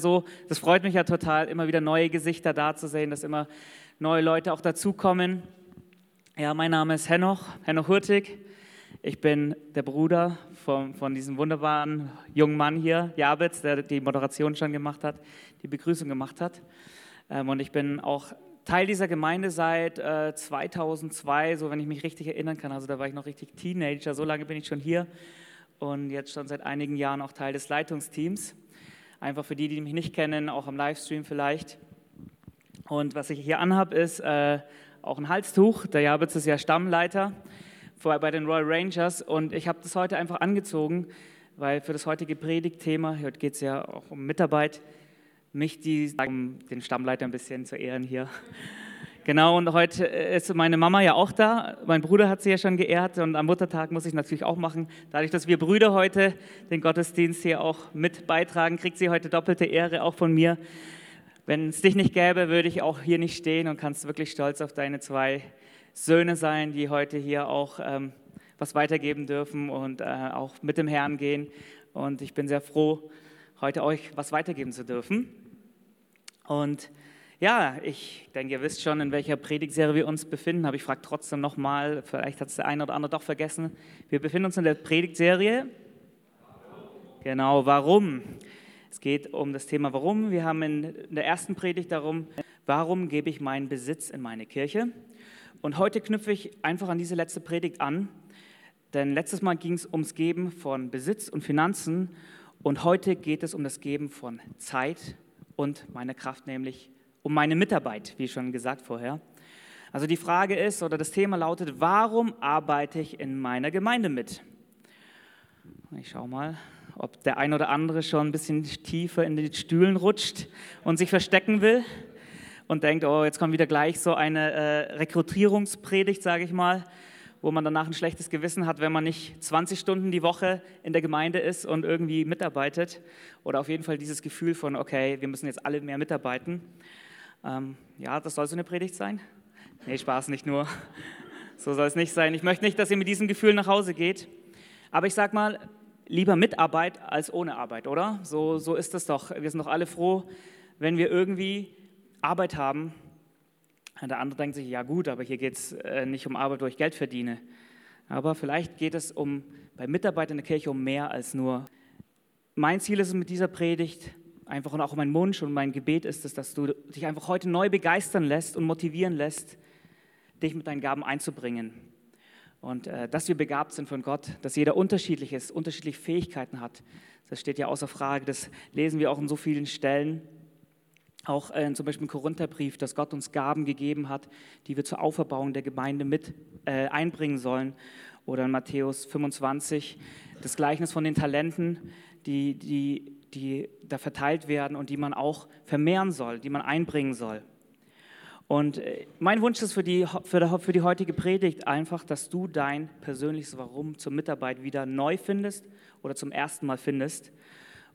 so. Das freut mich ja total, immer wieder neue Gesichter da zu sehen, dass immer neue Leute auch dazukommen. Ja, mein Name ist Henoch, Henoch Hurtig. Ich bin der Bruder von, von diesem wunderbaren jungen Mann hier, Jabitz, der die Moderation schon gemacht hat, die Begrüßung gemacht hat. Ähm, und ich bin auch Teil dieser Gemeinde seit äh, 2002, so wenn ich mich richtig erinnern kann. Also da war ich noch richtig Teenager, so lange bin ich schon hier und jetzt schon seit einigen Jahren auch Teil des Leitungsteams. Einfach für die, die mich nicht kennen, auch am Livestream vielleicht. Und was ich hier anhabe, ist äh, auch ein Halstuch. Der Jabitz ist ja Stammleiter bei den Royal Rangers und ich habe das heute einfach angezogen, weil für das heutige Predigtthema, heute geht es ja auch um Mitarbeit, mich die, um den Stammleiter ein bisschen zu ehren hier. Genau, und heute ist meine Mama ja auch da. Mein Bruder hat sie ja schon geehrt und am Muttertag muss ich natürlich auch machen. Dadurch, dass wir Brüder heute den Gottesdienst hier auch mit beitragen, kriegt sie heute doppelte Ehre auch von mir. Wenn es dich nicht gäbe, würde ich auch hier nicht stehen und kannst wirklich stolz auf deine zwei Söhne sein, die heute hier auch ähm, was weitergeben dürfen und äh, auch mit dem Herrn gehen. Und ich bin sehr froh, heute euch was weitergeben zu dürfen. Und ja, ich denke, ihr wisst schon, in welcher Predigtserie wir uns befinden, aber ich frage trotzdem nochmal, vielleicht hat es der eine oder andere doch vergessen. Wir befinden uns in der Predigtserie. Genau, warum? Es geht um das Thema Warum. Wir haben in der ersten Predigt darum, warum gebe ich meinen Besitz in meine Kirche? Und heute knüpfe ich einfach an diese letzte Predigt an, denn letztes Mal ging es ums Geben von Besitz und Finanzen und heute geht es um das Geben von Zeit und meine Kraft, nämlich um meine Mitarbeit, wie schon gesagt vorher. Also die Frage ist oder das Thema lautet, warum arbeite ich in meiner Gemeinde mit? Ich schaue mal, ob der ein oder andere schon ein bisschen tiefer in die Stühlen rutscht und sich verstecken will und denkt, oh, jetzt kommt wieder gleich so eine äh, Rekrutierungspredigt, sage ich mal, wo man danach ein schlechtes Gewissen hat, wenn man nicht 20 Stunden die Woche in der Gemeinde ist und irgendwie mitarbeitet. Oder auf jeden Fall dieses Gefühl von, okay, wir müssen jetzt alle mehr mitarbeiten. Ähm, ja, das soll so eine Predigt sein? Nee, Spaß nicht nur. So soll es nicht sein. Ich möchte nicht, dass ihr mit diesem Gefühl nach Hause geht. Aber ich sage mal, lieber mit Arbeit als ohne Arbeit, oder? So, so ist es doch. Wir sind doch alle froh, wenn wir irgendwie Arbeit haben. Der andere denkt sich, ja gut, aber hier geht es äh, nicht um Arbeit, wo ich Geld verdiene. Aber vielleicht geht es um, bei Mitarbeit in der Kirche um mehr als nur. Mein Ziel ist es mit dieser Predigt, einfach und auch mein Wunsch und mein Gebet ist es, dass du dich einfach heute neu begeistern lässt und motivieren lässt, dich mit deinen Gaben einzubringen. Und äh, dass wir begabt sind von Gott, dass jeder unterschiedlich ist, unterschiedliche Fähigkeiten hat. Das steht ja außer Frage, das lesen wir auch in so vielen Stellen. Auch äh, zum Beispiel im Korintherbrief, dass Gott uns Gaben gegeben hat, die wir zur Auferbauung der Gemeinde mit äh, einbringen sollen. Oder in Matthäus 25, das Gleichnis von den Talenten, die, die die da verteilt werden und die man auch vermehren soll, die man einbringen soll. Und äh, mein Wunsch ist für die, für, für die heutige Predigt einfach, dass du dein persönliches Warum zur Mitarbeit wieder neu findest oder zum ersten Mal findest.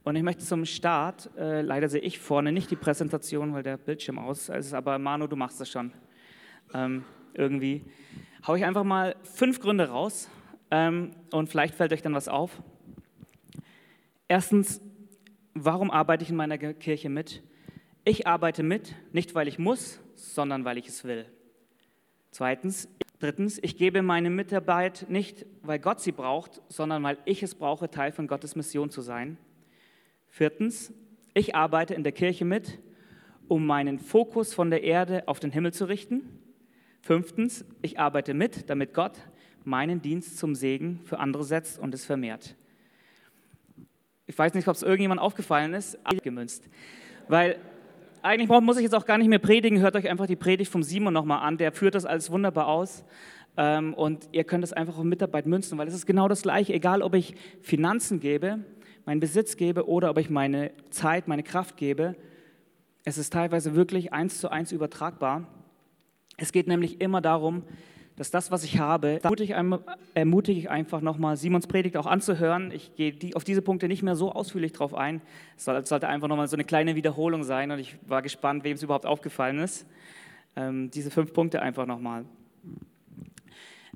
Und ich möchte zum Start, äh, leider sehe ich vorne nicht die Präsentation, weil der Bildschirm aus ist, aber Manu, du machst das schon. Ähm, irgendwie. Hau ich einfach mal fünf Gründe raus ähm, und vielleicht fällt euch dann was auf. Erstens, Warum arbeite ich in meiner Kirche mit? Ich arbeite mit, nicht weil ich muss, sondern weil ich es will. Zweitens, drittens, ich gebe meine Mitarbeit nicht, weil Gott sie braucht, sondern weil ich es brauche, Teil von Gottes Mission zu sein. Viertens, ich arbeite in der Kirche mit, um meinen Fokus von der Erde auf den Himmel zu richten. Fünftens, ich arbeite mit, damit Gott meinen Dienst zum Segen für andere setzt und es vermehrt. Ich weiß nicht, ob es irgendjemand aufgefallen ist, gemünzt. Weil eigentlich muss ich jetzt auch gar nicht mehr predigen, hört euch einfach die Predigt vom Simon nochmal an, der führt das alles wunderbar aus. Ähm, und ihr könnt das einfach auf Mitarbeit münzen, weil es ist genau das Gleiche, egal ob ich Finanzen gebe, meinen Besitz gebe oder ob ich meine Zeit, meine Kraft gebe. Es ist teilweise wirklich eins zu eins übertragbar. Es geht nämlich immer darum, dass das, was ich habe, ermutige ich einfach nochmal, Simons Predigt auch anzuhören. Ich gehe die, auf diese Punkte nicht mehr so ausführlich drauf ein. Es sollte einfach nochmal so eine kleine Wiederholung sein und ich war gespannt, wem es überhaupt aufgefallen ist. Ähm, diese fünf Punkte einfach nochmal.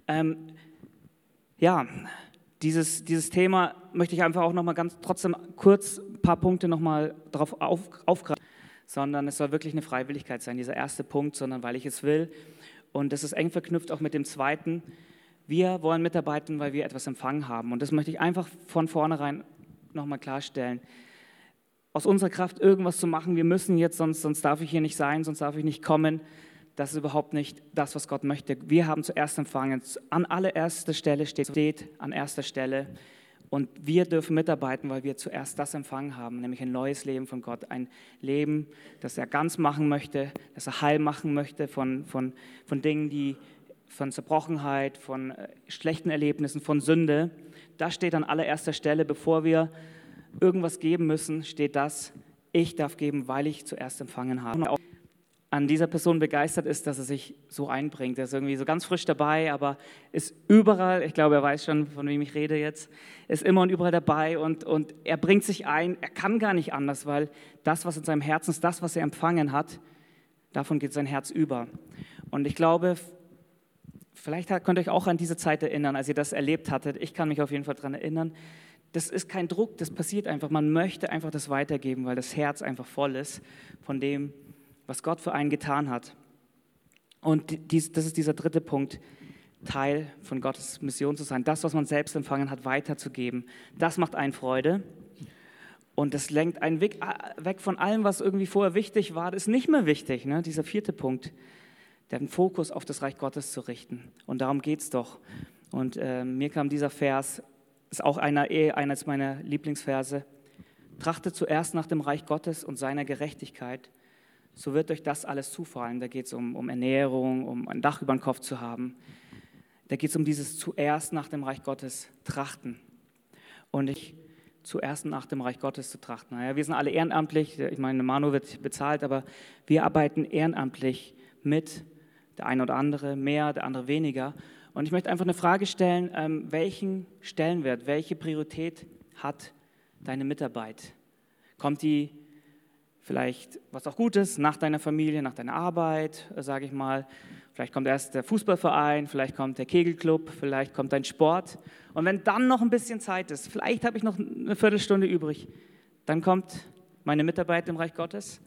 Ähm, ja, dieses, dieses Thema möchte ich einfach auch nochmal ganz trotzdem kurz ein paar Punkte nochmal darauf auf, aufgreifen, sondern es soll wirklich eine Freiwilligkeit sein, dieser erste Punkt, sondern weil ich es will. Und das ist eng verknüpft auch mit dem zweiten. Wir wollen mitarbeiten, weil wir etwas empfangen haben. Und das möchte ich einfach von vornherein nochmal klarstellen. Aus unserer Kraft irgendwas zu machen, wir müssen jetzt, sonst, sonst darf ich hier nicht sein, sonst darf ich nicht kommen. Das ist überhaupt nicht das, was Gott möchte. Wir haben zuerst empfangen. An allererster Stelle steht, steht an erster Stelle. Und wir dürfen mitarbeiten, weil wir zuerst das empfangen haben, nämlich ein neues Leben von Gott. Ein Leben, das er ganz machen möchte, das er heil machen möchte von, von, von Dingen, die von Zerbrochenheit, von äh, schlechten Erlebnissen, von Sünde. Das steht an allererster Stelle, bevor wir irgendwas geben müssen, steht das, ich darf geben, weil ich zuerst empfangen habe an dieser Person begeistert ist, dass er sich so einbringt. Er ist irgendwie so ganz frisch dabei, aber ist überall, ich glaube, er weiß schon, von wem ich rede jetzt, ist immer und überall dabei und, und er bringt sich ein. Er kann gar nicht anders, weil das, was in seinem Herzen ist, das, was er empfangen hat, davon geht sein Herz über. Und ich glaube, vielleicht könnt ihr euch auch an diese Zeit erinnern, als ihr das erlebt hattet. Ich kann mich auf jeden Fall daran erinnern. Das ist kein Druck, das passiert einfach. Man möchte einfach das weitergeben, weil das Herz einfach voll ist von dem, was Gott für einen getan hat. Und dies, das ist dieser dritte Punkt, Teil von Gottes Mission zu sein. Das, was man selbst empfangen hat, weiterzugeben. Das macht einen Freude. Und das lenkt einen weg, weg von allem, was irgendwie vorher wichtig war. Das ist nicht mehr wichtig. Ne? Dieser vierte Punkt, den Fokus auf das Reich Gottes zu richten. Und darum geht es doch. Und äh, mir kam dieser Vers, ist auch einer, eh, eines meiner Lieblingsverse. Trachte zuerst nach dem Reich Gottes und seiner Gerechtigkeit so wird euch das alles zufallen. Da geht es um, um Ernährung, um ein Dach über den Kopf zu haben. Da geht es um dieses zuerst nach dem Reich Gottes trachten. Und ich zuerst nach dem Reich Gottes zu trachten. Naja, wir sind alle ehrenamtlich. Ich meine, Manu wird bezahlt, aber wir arbeiten ehrenamtlich mit. Der eine oder andere mehr, der andere weniger. Und ich möchte einfach eine Frage stellen, ähm, welchen Stellenwert, welche Priorität hat deine Mitarbeit? Kommt die vielleicht was auch Gutes nach deiner Familie, nach deiner Arbeit, äh, sage ich mal. Vielleicht kommt erst der Fußballverein, vielleicht kommt der Kegelclub, vielleicht kommt dein Sport. Und wenn dann noch ein bisschen Zeit ist, vielleicht habe ich noch eine Viertelstunde übrig, dann kommt meine Mitarbeit im Reich Gottes.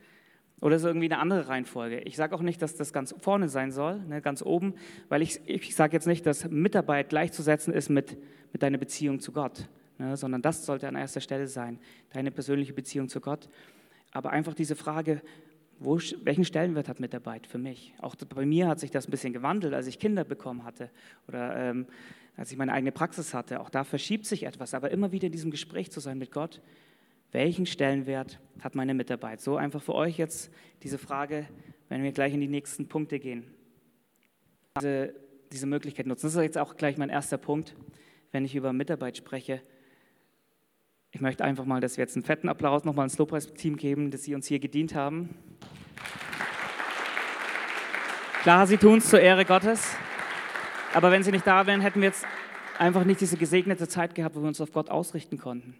Oder ist irgendwie eine andere Reihenfolge. Ich sage auch nicht, dass das ganz vorne sein soll, ne, ganz oben, weil ich, ich sage jetzt nicht, dass Mitarbeit gleichzusetzen ist mit, mit deiner Beziehung zu Gott, ne, sondern das sollte an erster Stelle sein, deine persönliche Beziehung zu Gott. Aber einfach diese Frage, wo, welchen Stellenwert hat Mitarbeit für mich? Auch bei mir hat sich das ein bisschen gewandelt, als ich Kinder bekommen hatte oder ähm, als ich meine eigene Praxis hatte. Auch da verschiebt sich etwas, aber immer wieder in diesem Gespräch zu sein mit Gott, welchen Stellenwert hat meine Mitarbeit? So einfach für euch jetzt diese Frage, wenn wir gleich in die nächsten Punkte gehen. Diese, diese Möglichkeit nutzen. Das ist jetzt auch gleich mein erster Punkt, wenn ich über Mitarbeit spreche. Ich möchte einfach mal, dass wir jetzt einen fetten Applaus nochmal ans Lobpreisteam geben, dass sie uns hier gedient haben. Klar, sie tun es zur Ehre Gottes, aber wenn sie nicht da wären, hätten wir jetzt einfach nicht diese gesegnete Zeit gehabt, wo wir uns auf Gott ausrichten konnten.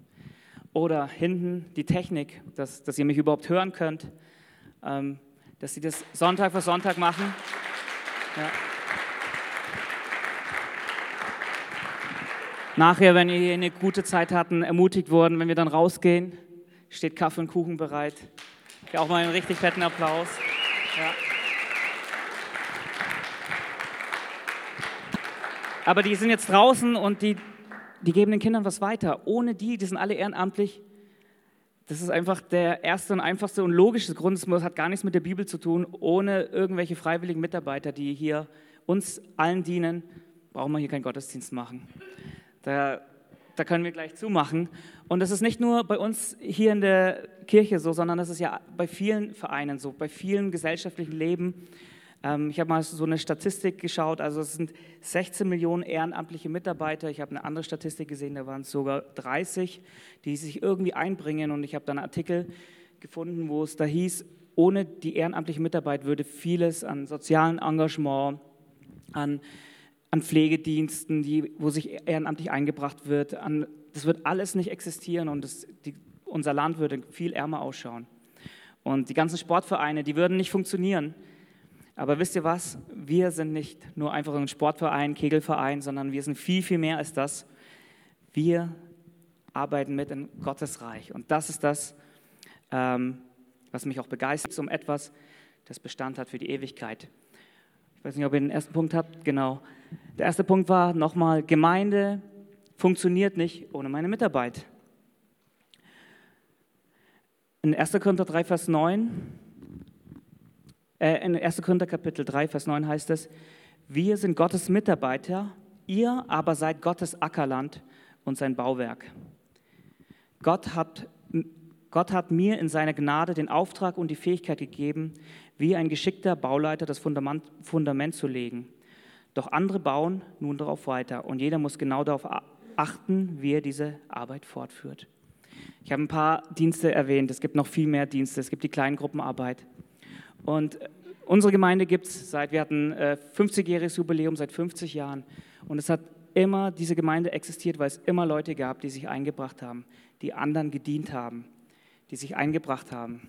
Oder hinten die Technik, dass, dass ihr mich überhaupt hören könnt, ähm, dass sie das Sonntag für Sonntag machen. Ja. Nachher, wenn ihr eine gute Zeit hatten, ermutigt wurden, wenn wir dann rausgehen, steht Kaffee und Kuchen bereit. Ja, auch mal einen richtig fetten Applaus. Ja. Aber die sind jetzt draußen und die, die geben den Kindern was weiter. Ohne die, die sind alle ehrenamtlich. Das ist einfach der erste und einfachste und logischste Grund. Es hat gar nichts mit der Bibel zu tun. Ohne irgendwelche freiwilligen Mitarbeiter, die hier uns allen dienen, brauchen wir hier keinen Gottesdienst machen. Da, da können wir gleich zumachen. Und das ist nicht nur bei uns hier in der Kirche so, sondern das ist ja bei vielen Vereinen so, bei vielen gesellschaftlichen Leben. Ähm, ich habe mal so eine Statistik geschaut, also es sind 16 Millionen ehrenamtliche Mitarbeiter. Ich habe eine andere Statistik gesehen, da waren es sogar 30, die sich irgendwie einbringen. Und ich habe dann einen Artikel gefunden, wo es da hieß, ohne die ehrenamtliche Mitarbeit würde vieles an sozialen Engagement, an an Pflegediensten, die, wo sich ehrenamtlich eingebracht wird. An, das wird alles nicht existieren und das, die, unser Land würde viel ärmer ausschauen. Und die ganzen Sportvereine, die würden nicht funktionieren. Aber wisst ihr was? Wir sind nicht nur einfach ein Sportverein, Kegelverein, sondern wir sind viel, viel mehr als das. Wir arbeiten mit in Gottes Reich. Und das ist das, ähm, was mich auch begeistert, um etwas, das Bestand hat für die Ewigkeit. Ich weiß nicht, ob ihr den ersten Punkt habt. Genau. Der erste Punkt war nochmal, Gemeinde funktioniert nicht ohne meine Mitarbeit. In 1. Korinther 3, Vers 9, äh, in 1. Korinther Kapitel 3, Vers 9 heißt es, wir sind Gottes Mitarbeiter, ihr aber seid Gottes Ackerland und sein Bauwerk. Gott hat, Gott hat mir in seiner Gnade den Auftrag und die Fähigkeit gegeben, wie ein geschickter Bauleiter das Fundament, Fundament zu legen. Doch andere bauen nun darauf weiter und jeder muss genau darauf achten, wie er diese Arbeit fortführt. Ich habe ein paar Dienste erwähnt, es gibt noch viel mehr Dienste, es gibt die Kleingruppenarbeit. Und unsere Gemeinde gibt es seit, wir hatten 50-jähriges äh, Jubiläum seit 50 Jahren und es hat immer, diese Gemeinde existiert, weil es immer Leute gab, die sich eingebracht haben, die anderen gedient haben, die sich eingebracht haben.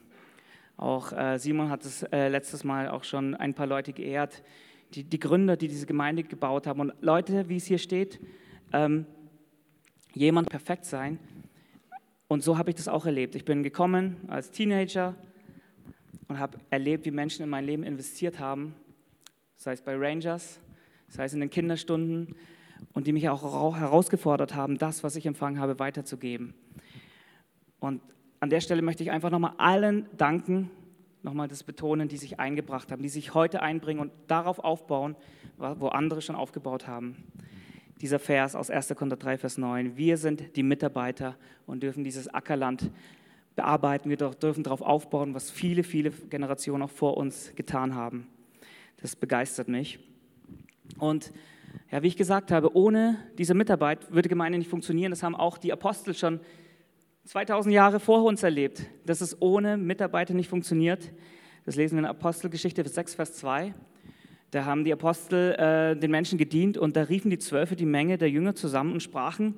Auch äh, Simon hat es äh, letztes Mal auch schon ein paar Leute geehrt, die, die Gründer, die diese Gemeinde gebaut haben. Und Leute, wie es hier steht, ähm, jemand perfekt sein. Und so habe ich das auch erlebt. Ich bin gekommen als Teenager und habe erlebt, wie Menschen in mein Leben investiert haben, sei es bei Rangers, sei es in den Kinderstunden, und die mich auch herausgefordert haben, das, was ich empfangen habe, weiterzugeben. Und an der Stelle möchte ich einfach nochmal allen danken, nochmal das betonen, die sich eingebracht haben, die sich heute einbringen und darauf aufbauen, wo andere schon aufgebaut haben. Dieser Vers aus 1. Korinther 3, Vers 9. Wir sind die Mitarbeiter und dürfen dieses Ackerland bearbeiten. Wir dürfen darauf aufbauen, was viele, viele Generationen auch vor uns getan haben. Das begeistert mich. Und ja, wie ich gesagt habe, ohne diese Mitarbeit würde Gemeinde nicht funktionieren. Das haben auch die Apostel schon 2000 Jahre vor uns erlebt, dass es ohne Mitarbeiter nicht funktioniert. Das lesen wir in Apostelgeschichte 6, Vers 2. Da haben die Apostel äh, den Menschen gedient und da riefen die Zwölfe die Menge der Jünger zusammen und sprachen,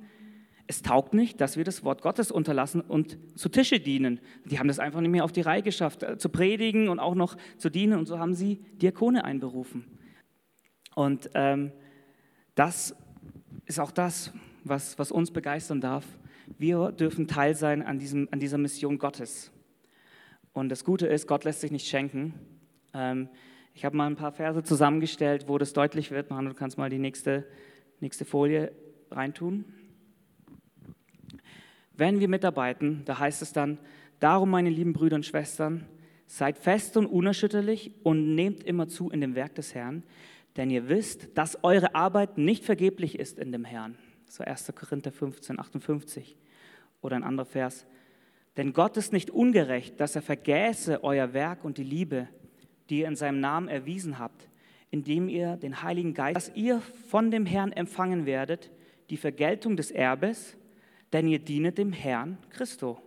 es taugt nicht, dass wir das Wort Gottes unterlassen und zu Tische dienen. Die haben das einfach nicht mehr auf die Reihe geschafft, äh, zu predigen und auch noch zu dienen. Und so haben sie Diakone einberufen. Und ähm, das ist auch das, was, was uns begeistern darf, wir dürfen Teil sein an, diesem, an dieser Mission Gottes. Und das Gute ist, Gott lässt sich nicht schenken. Ähm, ich habe mal ein paar Verse zusammengestellt, wo das deutlich wird. Manu, du kannst mal die nächste, nächste Folie reintun. Wenn wir mitarbeiten, da heißt es dann, darum, meine lieben Brüder und Schwestern, seid fest und unerschütterlich und nehmt immer zu in dem Werk des Herrn, denn ihr wisst, dass eure Arbeit nicht vergeblich ist in dem Herrn. So 1. Korinther 15, 58. Oder ein anderer Vers. Denn Gott ist nicht ungerecht, dass er vergäße euer Werk und die Liebe, die ihr in seinem Namen erwiesen habt, indem ihr den Heiligen Geist, dass ihr von dem Herrn empfangen werdet, die Vergeltung des Erbes, denn ihr dienet dem Herrn Christo.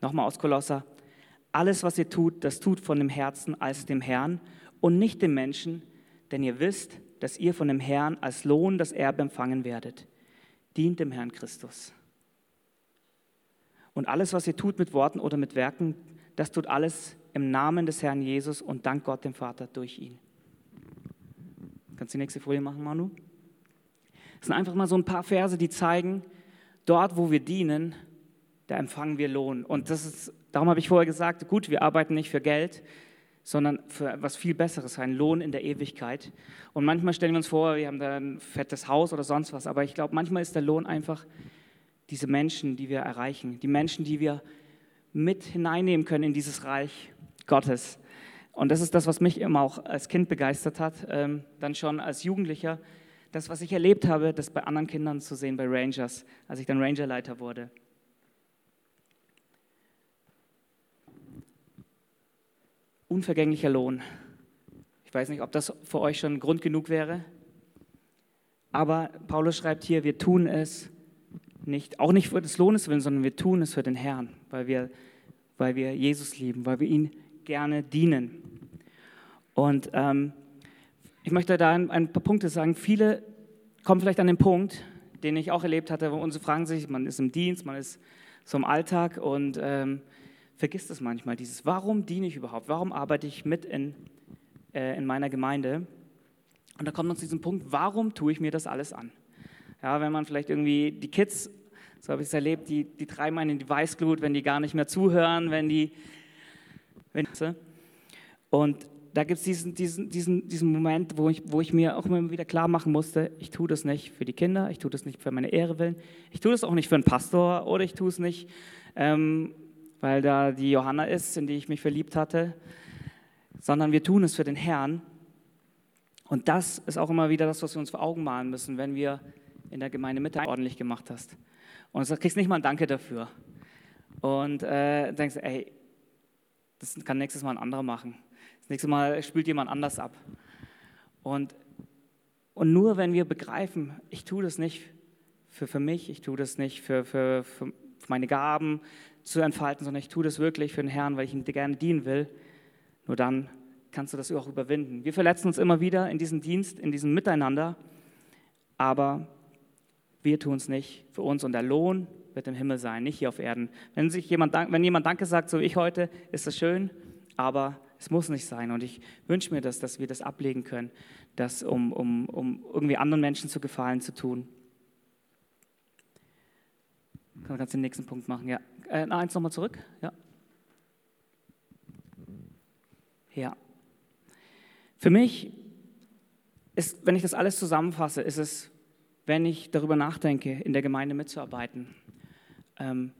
Nochmal aus Kolosser. Alles, was ihr tut, das tut von dem Herzen als dem Herrn und nicht dem Menschen, denn ihr wisst, dass ihr von dem Herrn als Lohn das Erbe empfangen werdet. Dient dem Herrn Christus. Und alles, was ihr tut mit Worten oder mit Werken, das tut alles im Namen des Herrn Jesus und dank Gott dem Vater durch ihn. Kannst du die nächste Folie machen, Manu? Das sind einfach mal so ein paar Verse, die zeigen, dort, wo wir dienen, da empfangen wir Lohn. Und das ist, darum habe ich vorher gesagt, gut, wir arbeiten nicht für Geld, sondern für etwas viel Besseres, einen Lohn in der Ewigkeit. Und manchmal stellen wir uns vor, wir haben da ein fettes Haus oder sonst was, aber ich glaube, manchmal ist der Lohn einfach diese Menschen, die wir erreichen, die Menschen, die wir mit hineinnehmen können in dieses Reich Gottes. Und das ist das, was mich immer auch als Kind begeistert hat, ähm, dann schon als Jugendlicher, das, was ich erlebt habe, das bei anderen Kindern zu sehen, bei Rangers, als ich dann Rangerleiter wurde. Unvergänglicher Lohn. Ich weiß nicht, ob das für euch schon Grund genug wäre. Aber Paulus schreibt hier, wir tun es nicht, auch nicht für des Lohnes willen, sondern wir tun es für den Herrn, weil wir, weil wir Jesus lieben, weil wir ihn gerne dienen. Und ähm, ich möchte da ein, ein, paar Punkte sagen. Viele kommen vielleicht an den Punkt, den ich auch erlebt hatte, wo unsere fragen sich, man ist im Dienst, man ist so im Alltag und ähm, vergisst es manchmal, dieses, warum diene ich überhaupt? Warum arbeite ich mit in, äh, in meiner Gemeinde? Und da kommt man zu diesem Punkt, warum tue ich mir das alles an? Ja, wenn man vielleicht irgendwie die Kids, so habe ich es erlebt, die, die treiben einen in die Weißglut, wenn die gar nicht mehr zuhören, wenn die. Wenn, und da gibt es diesen, diesen, diesen, diesen Moment, wo ich, wo ich mir auch immer wieder klar machen musste, ich tue das nicht für die Kinder, ich tue das nicht für meine Ehre willen, ich tue das auch nicht für einen Pastor oder ich tue es nicht, ähm, weil da die Johanna ist, in die ich mich verliebt hatte, sondern wir tun es für den Herrn. Und das ist auch immer wieder das, was wir uns vor Augen malen müssen, wenn wir in der Gemeinde Mitte ordentlich gemacht hast. Und du kriegst nicht mal ein Danke dafür. Und äh, denkst, ey, das kann nächstes Mal ein anderer machen. Das nächste Mal spült jemand anders ab. Und, und nur wenn wir begreifen, ich tue das nicht für, für mich, ich tue das nicht für, für, für meine Gaben zu entfalten, sondern ich tue das wirklich für den Herrn, weil ich ihm gerne dienen will, nur dann kannst du das auch überwinden. Wir verletzen uns immer wieder in diesem Dienst, in diesem Miteinander, aber wir tun es nicht für uns und der Lohn wird im Himmel sein, nicht hier auf Erden. Wenn, sich jemand, wenn jemand Danke sagt, so wie ich heute, ist das schön, aber es muss nicht sein. Und ich wünsche mir das, dass wir das ablegen können, das um, um, um irgendwie anderen Menschen zu gefallen zu tun. Kannst du den nächsten Punkt machen? Ja. Äh, eins nochmal zurück. Ja. Ja. Für mich ist, wenn ich das alles zusammenfasse, ist es, wenn ich darüber nachdenke, in der Gemeinde mitzuarbeiten, ähm,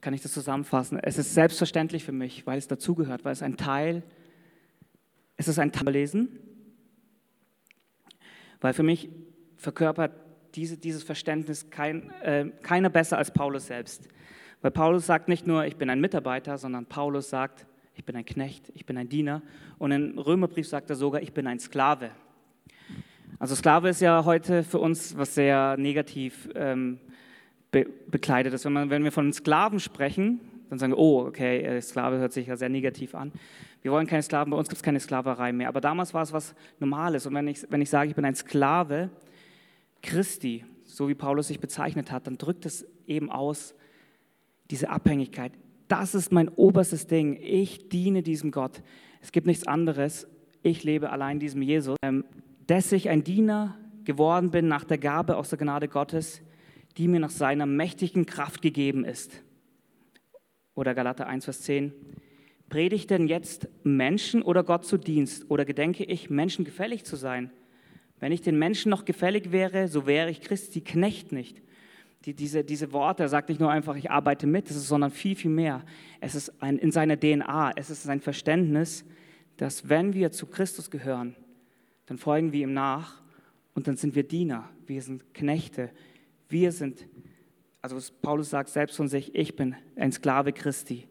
kann ich das zusammenfassen. Es ist selbstverständlich für mich, weil es dazugehört, weil es ein Teil, es ist ein Teil lesen, weil für mich verkörpert diese, dieses Verständnis kein, äh, keiner besser als Paulus selbst. Weil Paulus sagt nicht nur, ich bin ein Mitarbeiter, sondern Paulus sagt, ich bin ein Knecht, ich bin ein Diener. Und im Römerbrief sagt er sogar, ich bin ein Sklave. Also Sklave ist ja heute für uns was sehr negativ ähm, be bekleidet ist. Wenn, man, wenn wir von Sklaven sprechen, dann sagen wir, oh, okay, äh, Sklave hört sich ja sehr negativ an. Wir wollen keine Sklaven, bei uns gibt es keine Sklaverei mehr. Aber damals war es was Normales. Und wenn ich, wenn ich sage, ich bin ein Sklave Christi, so wie Paulus sich bezeichnet hat, dann drückt es eben aus, diese Abhängigkeit. Das ist mein oberstes Ding. Ich diene diesem Gott. Es gibt nichts anderes. Ich lebe allein diesem Jesus. Ähm, dass ich ein Diener geworden bin nach der Gabe aus der Gnade Gottes, die mir nach seiner mächtigen Kraft gegeben ist. Oder Galater 1, Vers 10. Predige denn jetzt Menschen oder Gott zu Dienst? Oder gedenke ich, Menschen gefällig zu sein? Wenn ich den Menschen noch gefällig wäre, so wäre ich Christi Knecht nicht. Die, diese, diese Worte, er sagt nicht nur einfach, ich arbeite mit, ist, sondern viel, viel mehr. Es ist ein, in seiner DNA, es ist ein Verständnis, dass wenn wir zu Christus gehören, dann folgen wir ihm nach und dann sind wir Diener, wir sind Knechte, wir sind, also Paulus sagt selbst von sich, ich bin ein Sklave Christi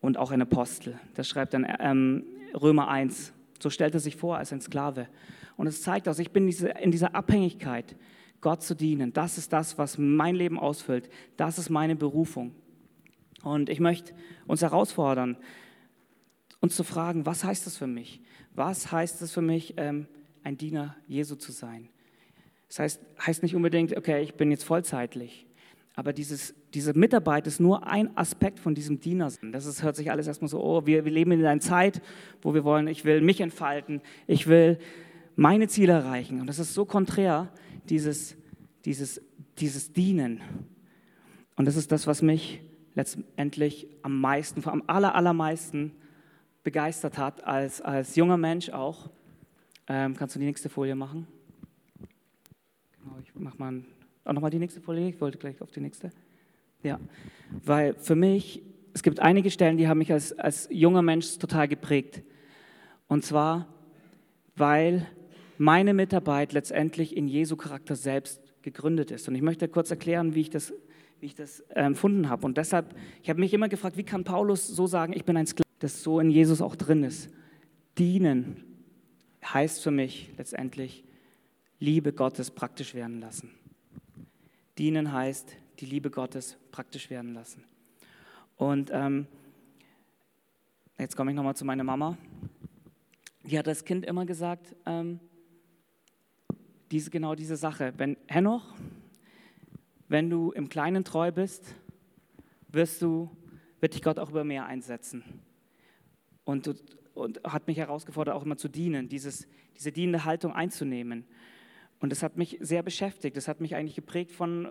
und auch ein Apostel. Das schreibt dann ähm, Römer 1. So stellt er sich vor als ein Sklave. Und es zeigt aus, ich bin in dieser Abhängigkeit, Gott zu dienen. Das ist das, was mein Leben ausfüllt. Das ist meine Berufung. Und ich möchte uns herausfordern, uns zu fragen, was heißt das für mich? Was heißt es für mich, ähm, ein Diener Jesu zu sein? Das heißt, heißt nicht unbedingt, okay, ich bin jetzt vollzeitlich. Aber dieses, diese Mitarbeit ist nur ein Aspekt von diesem Diener. Das ist, hört sich alles erstmal so, oh, wir, wir leben in einer Zeit, wo wir wollen, ich will mich entfalten, ich will meine Ziele erreichen. Und das ist so konträr, dieses, dieses, dieses Dienen. Und das ist das, was mich letztendlich am meisten, am aller, allermeisten begeistert hat, als, als junger Mensch auch. Ähm, kannst du die nächste Folie machen? Genau, ich mach mal auch nochmal die nächste Folie. Ich wollte gleich auf die nächste. Ja, weil für mich, es gibt einige Stellen, die haben mich als, als junger Mensch total geprägt. Und zwar, weil meine Mitarbeit letztendlich in Jesu Charakter selbst gegründet ist. Und ich möchte kurz erklären, wie ich das, wie ich das äh, empfunden habe. Und deshalb, ich habe mich immer gefragt, wie kann Paulus so sagen, ich bin ein Sklave, das so in Jesus auch drin ist. Dienen heißt für mich letztendlich, Liebe Gottes praktisch werden lassen. Dienen heißt, die Liebe Gottes praktisch werden lassen. Und ähm, jetzt komme ich nochmal zu meiner Mama. Die hat als Kind immer gesagt, ähm, diese, genau diese Sache. Wenn Henoch, wenn du im Kleinen treu bist, wirst du, wird dich Gott auch über mehr einsetzen. Und, und hat mich herausgefordert, auch immer zu dienen, dieses, diese dienende Haltung einzunehmen. Und das hat mich sehr beschäftigt. Das hat mich eigentlich geprägt von,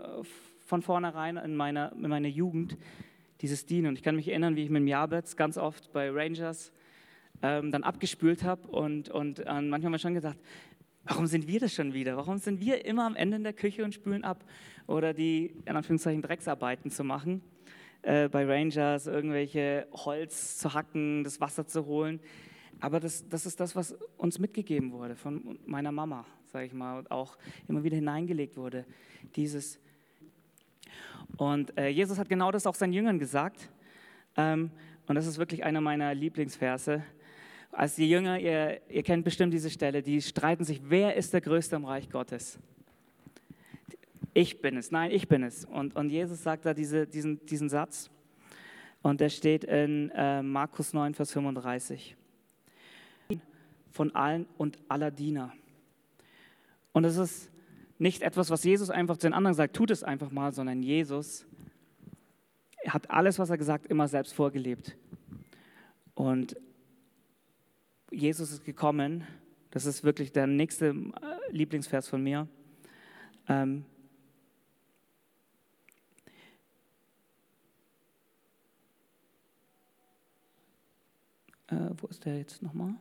von vornherein in meiner, in meiner Jugend, dieses Dienen. Und ich kann mich erinnern, wie ich mit dem Jabez ganz oft bei Rangers ähm, dann abgespült habe. Und, und äh, manchmal schon gedacht, warum sind wir das schon wieder? Warum sind wir immer am Ende in der Küche und spülen ab? Oder die, in Anführungszeichen, Drecksarbeiten zu machen äh, bei Rangers, irgendwelche Holz zu hacken, das Wasser zu holen. Aber das, das ist das, was uns mitgegeben wurde von meiner Mama, sage ich mal, und auch immer wieder hineingelegt wurde. Dieses. Und äh, Jesus hat genau das auch seinen Jüngern gesagt. Ähm, und das ist wirklich einer meiner Lieblingsverse. Als die Jünger, ihr, ihr kennt bestimmt diese Stelle, die streiten sich, wer ist der Größte im Reich Gottes? Ich bin es, nein, ich bin es. Und, und Jesus sagt da diese, diesen, diesen Satz. Und der steht in äh, Markus 9, Vers 35 von allen und aller Diener. Und es ist nicht etwas, was Jesus einfach zu den anderen sagt, tut es einfach mal, sondern Jesus hat alles, was er gesagt, immer selbst vorgelebt. Und Jesus ist gekommen, das ist wirklich der nächste äh, Lieblingsvers von mir. Ähm, äh, wo ist der jetzt nochmal?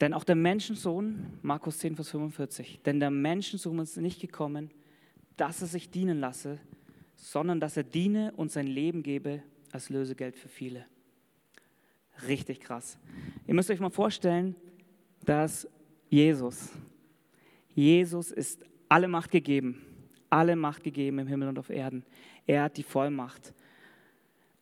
Denn auch der Menschensohn, Markus 10, Vers 45, denn der Menschensohn ist nicht gekommen, dass er sich dienen lasse, sondern dass er diene und sein Leben gebe als Lösegeld für viele. Richtig krass. Ihr müsst euch mal vorstellen, dass Jesus, Jesus ist alle Macht gegeben, alle Macht gegeben im Himmel und auf Erden. Er hat die Vollmacht.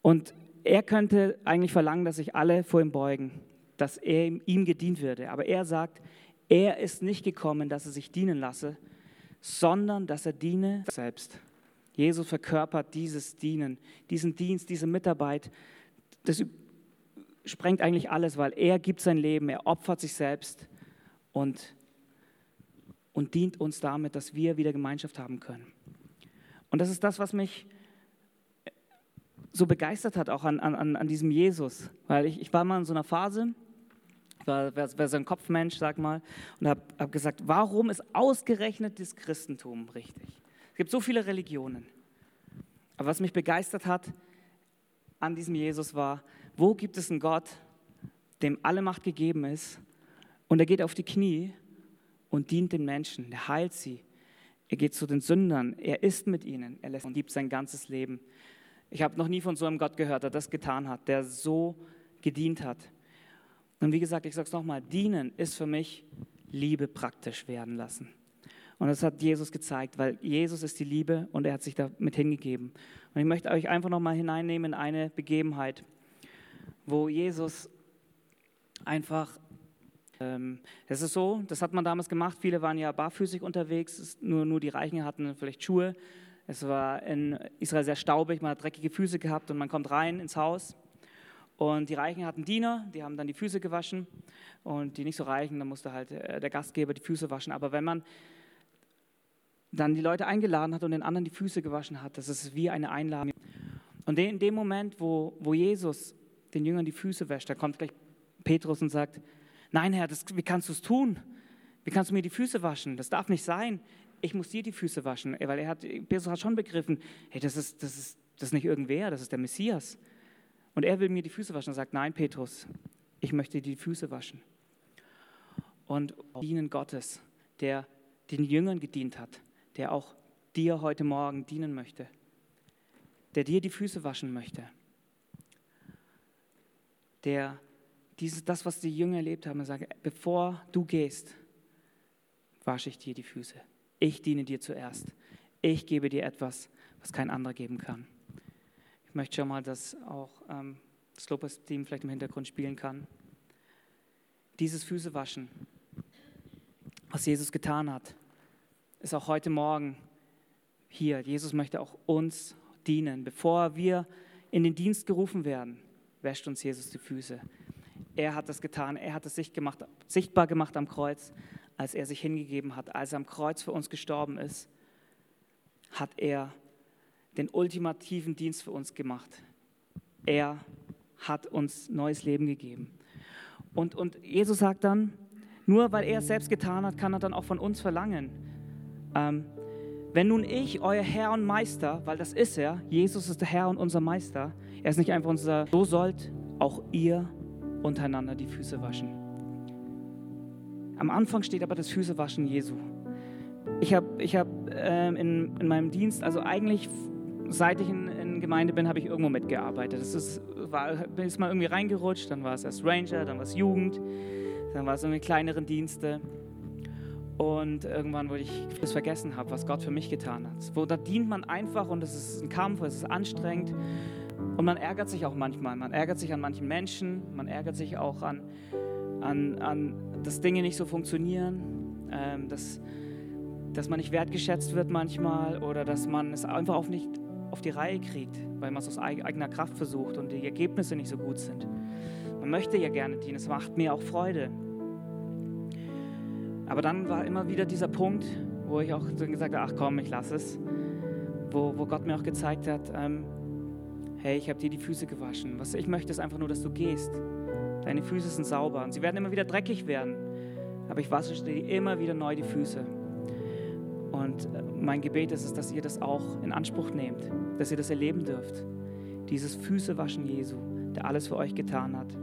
Und er könnte eigentlich verlangen, dass sich alle vor ihm beugen dass er ihm gedient würde. Aber er sagt, er ist nicht gekommen, dass er sich dienen lasse, sondern dass er diene selbst. Jesus verkörpert dieses Dienen, diesen Dienst, diese Mitarbeit. Das sprengt eigentlich alles, weil er gibt sein Leben, er opfert sich selbst und, und dient uns damit, dass wir wieder Gemeinschaft haben können. Und das ist das, was mich so begeistert hat, auch an, an, an diesem Jesus. Weil ich, ich war mal in so einer Phase, war, war, war so ein Kopfmensch, sag mal, und habe hab gesagt, warum ist ausgerechnet das Christentum richtig? Es gibt so viele Religionen. Aber was mich begeistert hat an diesem Jesus war, wo gibt es einen Gott, dem alle Macht gegeben ist und er geht auf die Knie und dient den Menschen, er heilt sie, er geht zu den Sündern, er ist mit ihnen, er lässt und gibt sein ganzes Leben. Ich habe noch nie von so einem Gott gehört, der das getan hat, der so gedient hat. Und wie gesagt, ich sage es nochmal, dienen ist für mich Liebe praktisch werden lassen. Und das hat Jesus gezeigt, weil Jesus ist die Liebe und er hat sich damit hingegeben. Und ich möchte euch einfach nochmal hineinnehmen in eine Begebenheit, wo Jesus einfach, ähm, ist so, das hat man damals gemacht, viele waren ja barfüßig unterwegs, nur, nur die Reichen hatten vielleicht Schuhe. Es war in Israel sehr staubig, man hat dreckige Füße gehabt und man kommt rein ins Haus und die Reichen hatten Diener, die haben dann die Füße gewaschen. Und die nicht so Reichen, dann musste halt äh, der Gastgeber die Füße waschen. Aber wenn man dann die Leute eingeladen hat und den anderen die Füße gewaschen hat, das ist wie eine Einladung. Und in dem Moment, wo, wo Jesus den Jüngern die Füße wäscht, da kommt gleich Petrus und sagt, nein Herr, das, wie kannst du es tun? Wie kannst du mir die Füße waschen? Das darf nicht sein. Ich muss dir die Füße waschen. Weil er hat, Petrus hat schon begriffen, hey, das ist, das ist, das ist nicht irgendwer, das ist der Messias. Und er will mir die Füße waschen und sagt, nein, Petrus, ich möchte dir die Füße waschen. Und dienen Gottes, der den Jüngern gedient hat, der auch dir heute Morgen dienen möchte, der dir die Füße waschen möchte, der dieses, das, was die Jünger erlebt haben, sagt, bevor du gehst, wasche ich dir die Füße. Ich diene dir zuerst. Ich gebe dir etwas, was kein anderer geben kann. Ich möchte schon mal, dass auch ähm, das Lopez-Team vielleicht im Hintergrund spielen kann. Dieses Füßewaschen, was Jesus getan hat, ist auch heute Morgen hier. Jesus möchte auch uns dienen. Bevor wir in den Dienst gerufen werden, wäscht uns Jesus die Füße. Er hat das getan, er hat es sichtbar gemacht am Kreuz, als er sich hingegeben hat, als er am Kreuz für uns gestorben ist, hat er den ultimativen Dienst für uns gemacht. Er hat uns neues Leben gegeben. Und, und Jesus sagt dann, Nur weil er es selbst getan hat, kann er dann auch von uns verlangen. Ähm, wenn nun ich, euer Herr und Meister, weil das ist er, Jesus ist der Herr und unser Meister, er ist nicht einfach unser, so sollt auch ihr untereinander die Füße waschen. Am Anfang steht aber das Füßewaschen Jesu. Ich habe ich hab, ähm, in, in meinem Dienst, also eigentlich seit ich in, in Gemeinde bin, habe ich irgendwo mitgearbeitet. Das ist, war, ist mal irgendwie reingerutscht, dann war es erst Ranger, dann war es Jugend, dann war es irgendwie kleineren Dienste. Und irgendwann, wo ich das vergessen habe, was Gott für mich getan hat. Wo da dient man einfach und es ist ein Kampf, es ist anstrengend. Und man ärgert sich auch manchmal. Man ärgert sich an manchen Menschen, man ärgert sich auch an, an, an dass Dinge nicht so funktionieren, ähm, dass, dass man nicht wertgeschätzt wird manchmal oder dass man es einfach auch nicht auf die Reihe kriegt, weil man es aus eigener Kraft versucht und die Ergebnisse nicht so gut sind. Man möchte ja gerne dienen, es macht mir auch Freude. Aber dann war immer wieder dieser Punkt, wo ich auch gesagt habe, ach komm, ich lasse es. Wo, wo Gott mir auch gezeigt hat, ähm, hey, ich habe dir die Füße gewaschen. Was ich möchte, ist einfach nur, dass du gehst. Deine Füße sind sauber und sie werden immer wieder dreckig werden. Aber ich wasche dir immer wieder neu die Füße. Und äh, mein Gebet ist es, dass ihr das auch in Anspruch nehmt, dass ihr das erleben dürft. Dieses Füßewaschen Jesu, der alles für euch getan hat.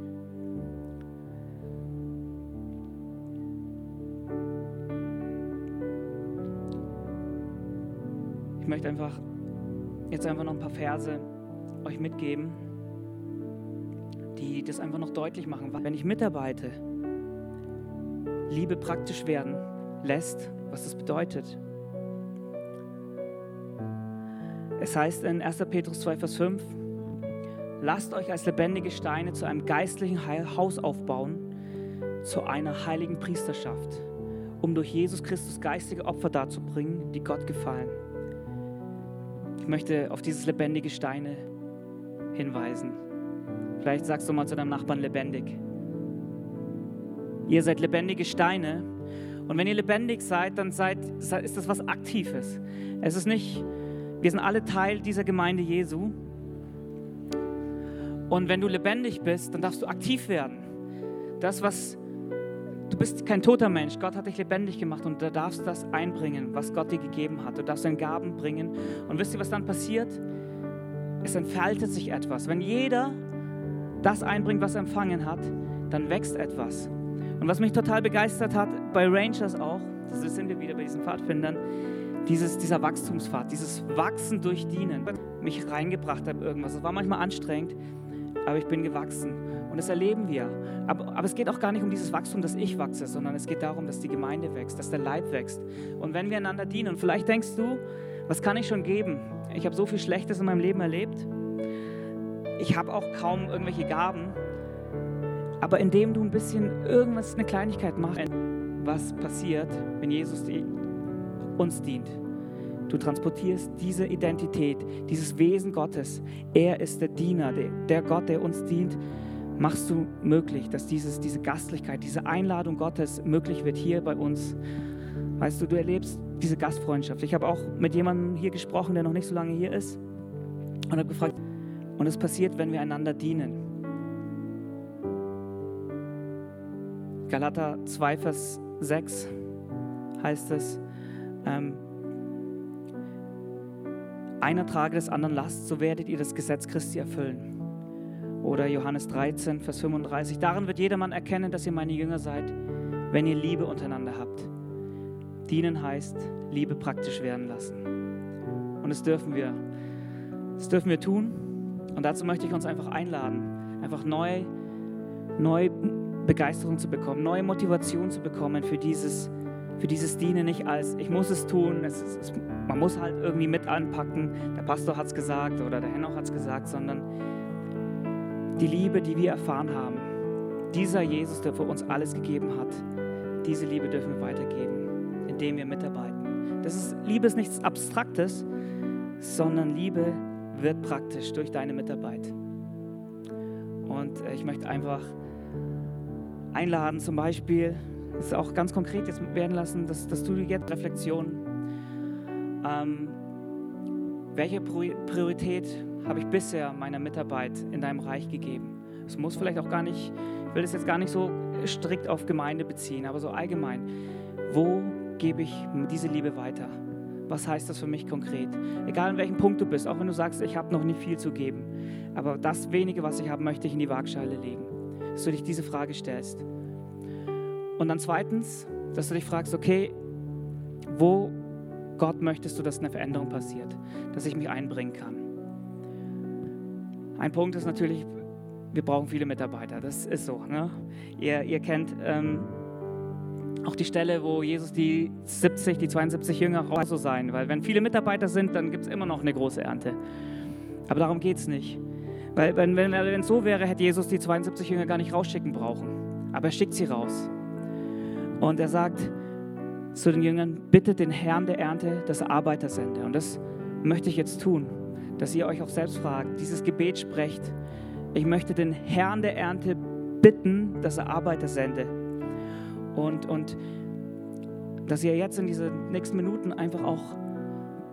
Ich möchte einfach jetzt einfach noch ein paar Verse euch mitgeben, die das einfach noch deutlich machen. Wenn ich mitarbeite, Liebe praktisch werden lässt, was das bedeutet. Es heißt in 1. Petrus 2, Vers 5, lasst euch als lebendige Steine zu einem geistlichen Haus aufbauen, zu einer heiligen Priesterschaft, um durch Jesus Christus geistige Opfer darzubringen, die Gott gefallen. Ich möchte auf dieses lebendige Steine hinweisen. Vielleicht sagst du mal zu deinem Nachbarn lebendig. Ihr seid lebendige Steine. Und wenn ihr lebendig seid, dann seid, ist das was Aktives. Es ist nicht, wir sind alle Teil dieser Gemeinde Jesu. Und wenn du lebendig bist, dann darfst du aktiv werden. Das, was Du bist kein toter Mensch. Gott hat dich lebendig gemacht und du darfst das einbringen, was Gott dir gegeben hat. Du darfst deine Gaben bringen. Und wisst ihr, was dann passiert? Es entfaltet sich etwas. Wenn jeder das einbringt, was er empfangen hat, dann wächst etwas. Und was mich total begeistert hat, bei Rangers auch, das sind wir wieder bei diesen Pfadfindern, dieses, dieser Wachstumspfad, dieses Wachsen durch Dienen, mich reingebracht hat irgendwas. Es war manchmal anstrengend, aber ich bin gewachsen. Und das erleben wir. Aber, aber, es geht auch gar nicht um dieses Wachstum, dass ich wachse, sondern es geht darum, dass die Gemeinde wächst, dass der Leib wächst. Und wenn wir einander dienen, und vielleicht denkst du, was kann ich schon geben? Ich habe so viel Schlechtes in meinem Leben erlebt. Ich habe auch kaum irgendwelche Gaben. Aber indem du ein bisschen irgendwas, eine Kleinigkeit machst, was passiert, wenn Jesus uns dient? Du transportierst diese Identität, dieses Wesen Gottes. Er ist der Diener, der, der Gott, der uns dient. Machst du möglich, dass dieses, diese Gastlichkeit, diese Einladung Gottes möglich wird hier bei uns. Weißt du, du erlebst diese Gastfreundschaft. Ich habe auch mit jemandem hier gesprochen, der noch nicht so lange hier ist und habe gefragt, und es passiert, wenn wir einander dienen. Galater 2, Vers 6 heißt es, ähm, einer trage des anderen Last, so werdet ihr das Gesetz Christi erfüllen. Oder Johannes 13, Vers 35. Darin wird jedermann erkennen, dass ihr meine Jünger seid, wenn ihr Liebe untereinander habt. Dienen heißt, Liebe praktisch werden lassen. Und das dürfen wir. Das dürfen wir tun. Und dazu möchte ich uns einfach einladen, einfach neu, neu Begeisterung zu bekommen, neue Motivation zu bekommen für dieses, für dieses Dienen nicht als, ich muss es tun, es, es, man muss halt irgendwie mit anpacken, der Pastor hat es gesagt oder der Henoch hat es gesagt, sondern die Liebe, die wir erfahren haben, dieser Jesus, der für uns alles gegeben hat, diese Liebe dürfen wir weitergeben, indem wir mitarbeiten. Das ist, Liebe ist nichts Abstraktes, sondern Liebe wird praktisch durch deine Mitarbeit. Und äh, ich möchte einfach einladen, zum Beispiel, das ist auch ganz konkret jetzt werden lassen, dass, dass du jetzt Reflexion, ähm, welche Priorität habe ich bisher meiner Mitarbeit in deinem Reich gegeben? Es muss vielleicht auch gar nicht, will es jetzt gar nicht so strikt auf Gemeinde beziehen, aber so allgemein. Wo gebe ich diese Liebe weiter? Was heißt das für mich konkret? Egal in welchem Punkt du bist, auch wenn du sagst, ich habe noch nicht viel zu geben, aber das wenige, was ich habe, möchte ich in die Waagschale legen. Dass du dich diese Frage stellst. Und dann zweitens, dass du dich fragst, okay, wo Gott möchtest du, dass eine Veränderung passiert, dass ich mich einbringen kann. Ein Punkt ist natürlich, wir brauchen viele Mitarbeiter. Das ist so. Ne? Ihr, ihr kennt ähm, auch die Stelle, wo Jesus die 70, die 72 Jünger raus so sein, weil wenn viele Mitarbeiter sind, dann gibt es immer noch eine große Ernte. Aber darum geht es nicht. Weil wenn es so wäre, hätte Jesus die 72 Jünger gar nicht rausschicken brauchen. Aber er schickt sie raus. Und er sagt zu den Jüngern, bittet den Herrn der Ernte, dass er Arbeiter sende. Und das möchte ich jetzt tun, dass ihr euch auch selbst fragt, dieses Gebet sprecht. Ich möchte den Herrn der Ernte bitten, dass er Arbeiter sende. Und, und dass ihr jetzt in diesen nächsten Minuten einfach auch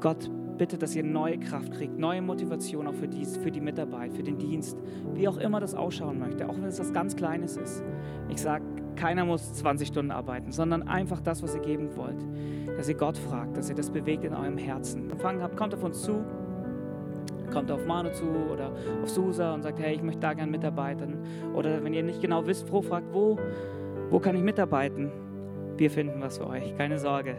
Gott bittet, dass ihr neue Kraft kriegt, neue Motivation auch für, dies, für die Mitarbeit, für den Dienst, wie auch immer das ausschauen möchte, auch wenn es was ganz Kleines ist. Ich sage, keiner muss 20 Stunden arbeiten, sondern einfach das, was ihr geben wollt. Dass ihr Gott fragt, dass ihr das bewegt in eurem Herzen. Empfangen habt, kommt auf uns zu, kommt auf Manu zu oder auf Susa und sagt, hey, ich möchte da gerne mitarbeiten. Oder wenn ihr nicht genau wisst, wo, fragt, wo, wo kann ich mitarbeiten? Wir finden was für euch, keine Sorge.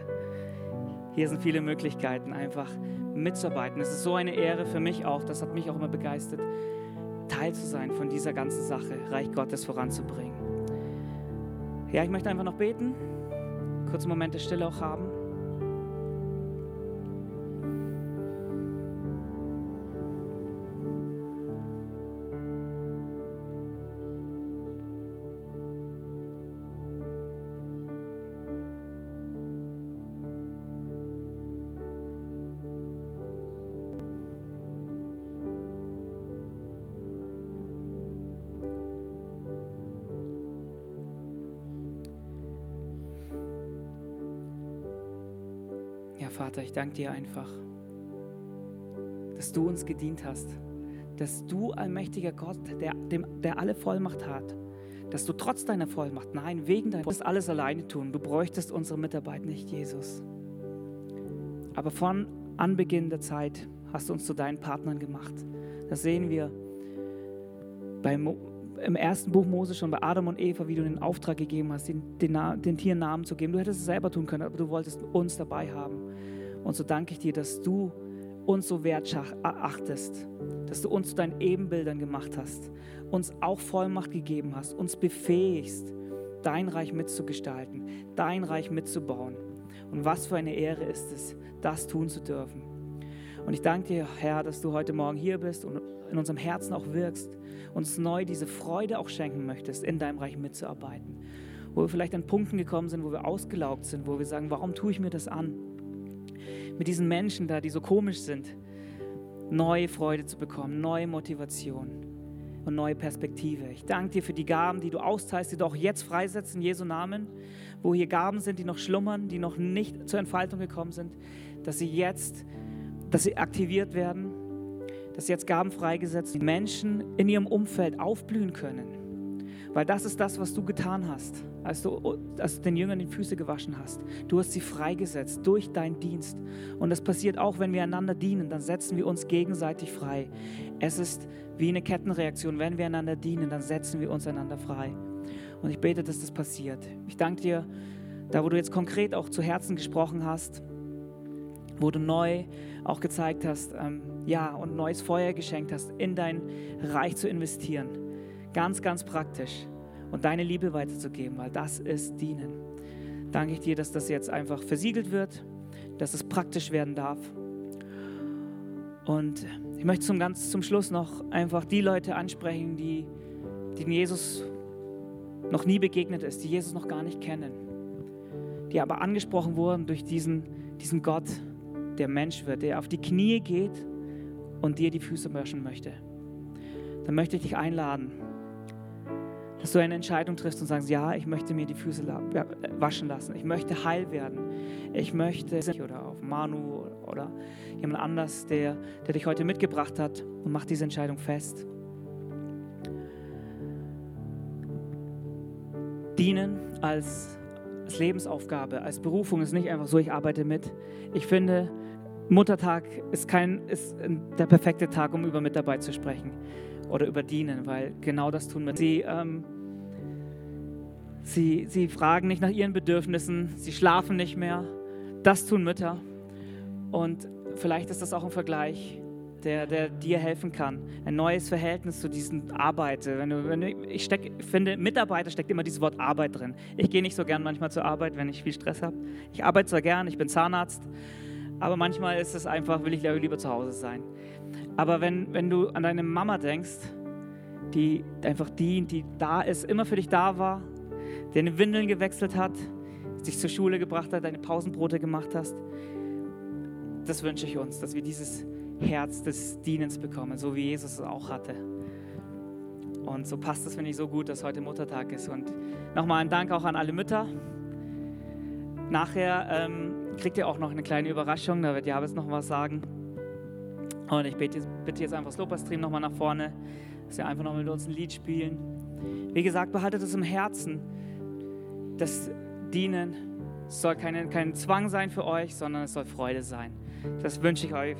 Hier sind viele Möglichkeiten, einfach mitzuarbeiten. Es ist so eine Ehre für mich auch, das hat mich auch immer begeistert, Teil zu sein von dieser ganzen Sache, Reich Gottes voranzubringen. Ja, ich möchte einfach noch beten, kurzen Moment der Stille auch haben. Vater, ich danke dir einfach, dass du uns gedient hast, dass du, allmächtiger Gott, der, dem, der alle Vollmacht hat, dass du trotz deiner Vollmacht, nein, wegen deiner, du alles alleine tun. Du bräuchtest unsere Mitarbeit nicht, Jesus. Aber von Anbeginn der Zeit hast du uns zu deinen Partnern gemacht. Das sehen wir beim, im ersten Buch Mose schon bei Adam und Eva, wie du den Auftrag gegeben hast, den, den, den Tieren Namen zu geben. Du hättest es selber tun können, aber du wolltest uns dabei haben. Und so danke ich dir, dass du uns so wertachtest, dass du uns zu deinen Ebenbildern gemacht hast, uns auch Vollmacht gegeben hast, uns befähigst, dein Reich mitzugestalten, dein Reich mitzubauen. Und was für eine Ehre ist es, das tun zu dürfen. Und ich danke dir, Herr, dass du heute Morgen hier bist und in unserem Herzen auch wirkst, uns neu diese Freude auch schenken möchtest, in deinem Reich mitzuarbeiten. Wo wir vielleicht an Punkten gekommen sind, wo wir ausgelaugt sind, wo wir sagen, warum tue ich mir das an? mit diesen Menschen da, die so komisch sind, neue Freude zu bekommen, neue Motivation und neue Perspektive. Ich danke dir für die Gaben, die du austeilst, die du auch jetzt freisetzt in Jesu Namen, wo hier Gaben sind, die noch schlummern, die noch nicht zur Entfaltung gekommen sind, dass sie jetzt, dass sie aktiviert werden, dass jetzt Gaben freigesetzt, die Menschen in ihrem Umfeld aufblühen können weil das ist das, was du getan hast, als du, als du den Jüngern die Füße gewaschen hast. Du hast sie freigesetzt durch deinen Dienst. Und das passiert auch, wenn wir einander dienen, dann setzen wir uns gegenseitig frei. Es ist wie eine Kettenreaktion. Wenn wir einander dienen, dann setzen wir uns einander frei. Und ich bete, dass das passiert. Ich danke dir, da wo du jetzt konkret auch zu Herzen gesprochen hast, wo du neu auch gezeigt hast, ähm, ja, und neues Feuer geschenkt hast, in dein Reich zu investieren Ganz, ganz praktisch. Und deine Liebe weiterzugeben, weil das ist Dienen. Danke ich dir, dass das jetzt einfach versiegelt wird, dass es praktisch werden darf. Und ich möchte zum ganz zum Schluss noch einfach die Leute ansprechen, die, denen Jesus noch nie begegnet ist, die Jesus noch gar nicht kennen, die aber angesprochen wurden durch diesen, diesen Gott, der Mensch wird, der auf die Knie geht und dir die Füße waschen möchte. Dann möchte ich dich einladen, dass du eine Entscheidung triffst und sagst, ja, ich möchte mir die Füße waschen lassen. Ich möchte heil werden. Ich möchte, oder auf Manu oder jemand anders, der, der dich heute mitgebracht hat und mach diese Entscheidung fest. Dienen als, als Lebensaufgabe, als Berufung ist nicht einfach so, ich arbeite mit. Ich finde, Muttertag ist, kein, ist der perfekte Tag, um über Mitarbeit zu sprechen oder über Dienen, weil genau das tun wir. Sie, ähm, sie, sie fragen nicht nach ihren Bedürfnissen, sie schlafen nicht mehr. Das tun Mütter. Und vielleicht ist das auch ein Vergleich, der, der dir helfen kann. Ein neues Verhältnis zu diesen Arbeit. Wenn du, wenn du, ich steck, finde, Mitarbeiter steckt immer dieses Wort Arbeit drin. Ich gehe nicht so gern manchmal zur Arbeit, wenn ich viel Stress habe. Ich arbeite zwar gern, ich bin Zahnarzt, aber manchmal ist es einfach, will ich lieber zu Hause sein. Aber wenn, wenn du an deine Mama denkst, die einfach dient, die da ist, immer für dich da war, deine Windeln gewechselt hat, dich zur Schule gebracht hat, deine Pausenbrote gemacht hast, das wünsche ich uns, dass wir dieses Herz des Dienens bekommen, so wie Jesus es auch hatte. Und so passt es, finde ich, so gut, dass heute Muttertag ist. Und nochmal ein Dank auch an alle Mütter. Nachher ähm, kriegt ihr auch noch eine kleine Überraschung, da wird Jabes noch was sagen. Und ich bitte, bitte jetzt einfach das Lobpreisstream nochmal nach vorne, dass wir einfach noch mit uns ein Lied spielen. Wie gesagt, behaltet es im Herzen. Das Dienen soll keine, kein Zwang sein für euch, sondern es soll Freude sein. Das wünsche ich euch.